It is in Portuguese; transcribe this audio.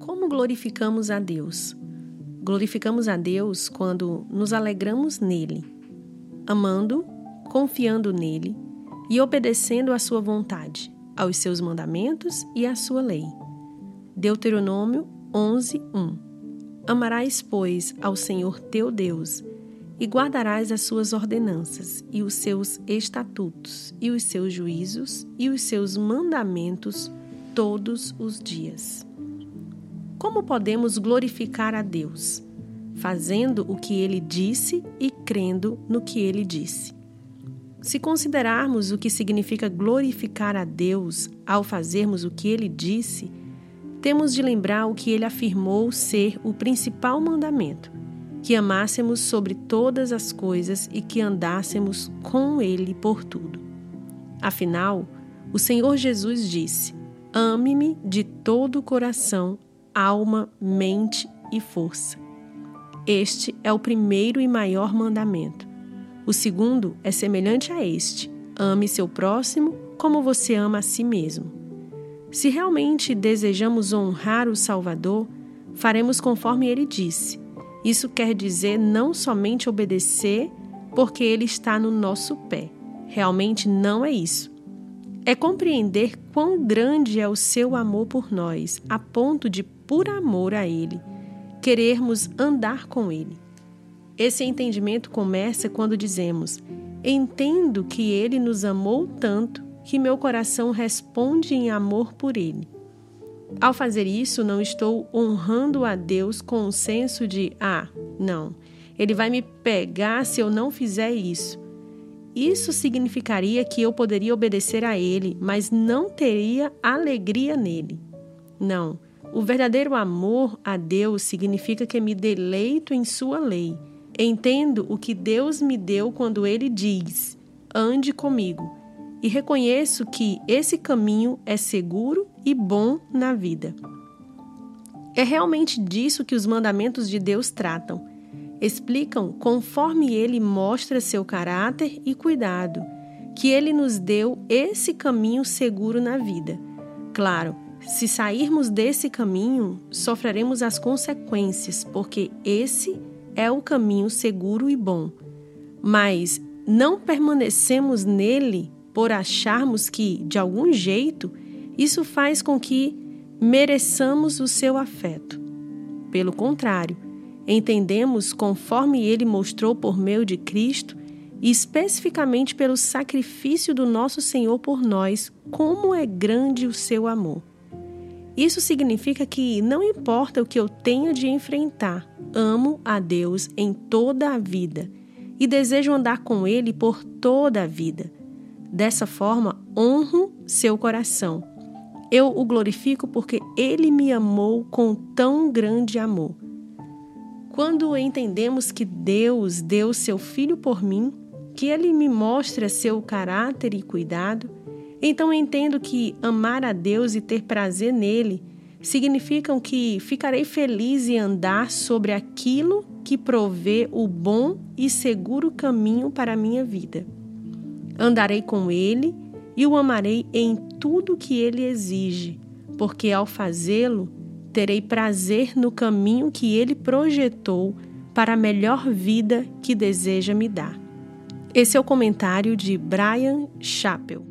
Como glorificamos a Deus? Glorificamos a Deus quando nos alegramos nele, amando, confiando nele e obedecendo à sua vontade, aos seus mandamentos e à sua lei. Deuteronômio 11, 1 Amarás, pois, ao Senhor teu Deus e guardarás as suas ordenanças e os seus estatutos e os seus juízos e os seus mandamentos todos os dias. Como podemos glorificar a Deus? Fazendo o que ele disse e crendo no que ele disse. Se considerarmos o que significa glorificar a Deus ao fazermos o que ele disse, temos de lembrar o que ele afirmou ser o principal mandamento: que amássemos sobre todas as coisas e que andássemos com ele por tudo. Afinal, o Senhor Jesus disse: Ame-me de todo o coração, alma, mente e força. Este é o primeiro e maior mandamento. O segundo é semelhante a este: ame seu próximo como você ama a si mesmo. Se realmente desejamos honrar o Salvador, faremos conforme ele disse. Isso quer dizer não somente obedecer porque ele está no nosso pé. Realmente não é isso. É compreender quão grande é o seu amor por nós, a ponto de por amor a Ele, querermos andar com Ele. Esse entendimento começa quando dizemos: Entendo que Ele nos amou tanto que meu coração responde em amor por Ele. Ao fazer isso, não estou honrando a Deus com o senso de: ah, não, Ele vai me pegar se eu não fizer isso. Isso significaria que eu poderia obedecer a Ele, mas não teria alegria nele. Não. O verdadeiro amor a Deus significa que me deleito em Sua lei. Entendo o que Deus me deu quando Ele diz: ande comigo. E reconheço que esse caminho é seguro e bom na vida. É realmente disso que os mandamentos de Deus tratam. Explicam conforme ele mostra seu caráter e cuidado, que ele nos deu esse caminho seguro na vida. Claro, se sairmos desse caminho, sofreremos as consequências, porque esse é o caminho seguro e bom. Mas não permanecemos nele por acharmos que, de algum jeito, isso faz com que mereçamos o seu afeto. Pelo contrário, entendemos conforme ele mostrou por meio de Cristo e especificamente pelo sacrifício do nosso Senhor por nós, como é grande o seu amor. Isso significa que não importa o que eu tenha de enfrentar, amo a Deus em toda a vida e desejo andar com Ele por toda a vida. Dessa forma, honro seu coração. Eu o glorifico porque Ele me amou com tão grande amor. Quando entendemos que Deus deu seu Filho por mim, que Ele me mostra seu caráter e cuidado, então entendo que amar a Deus e ter prazer nele significam que ficarei feliz em andar sobre aquilo que provê o bom e seguro caminho para a minha vida. Andarei com ele e o amarei em tudo que ele exige, porque ao fazê-lo, terei prazer no caminho que ele projetou para a melhor vida que deseja me dar. Esse é o comentário de Brian Chappell.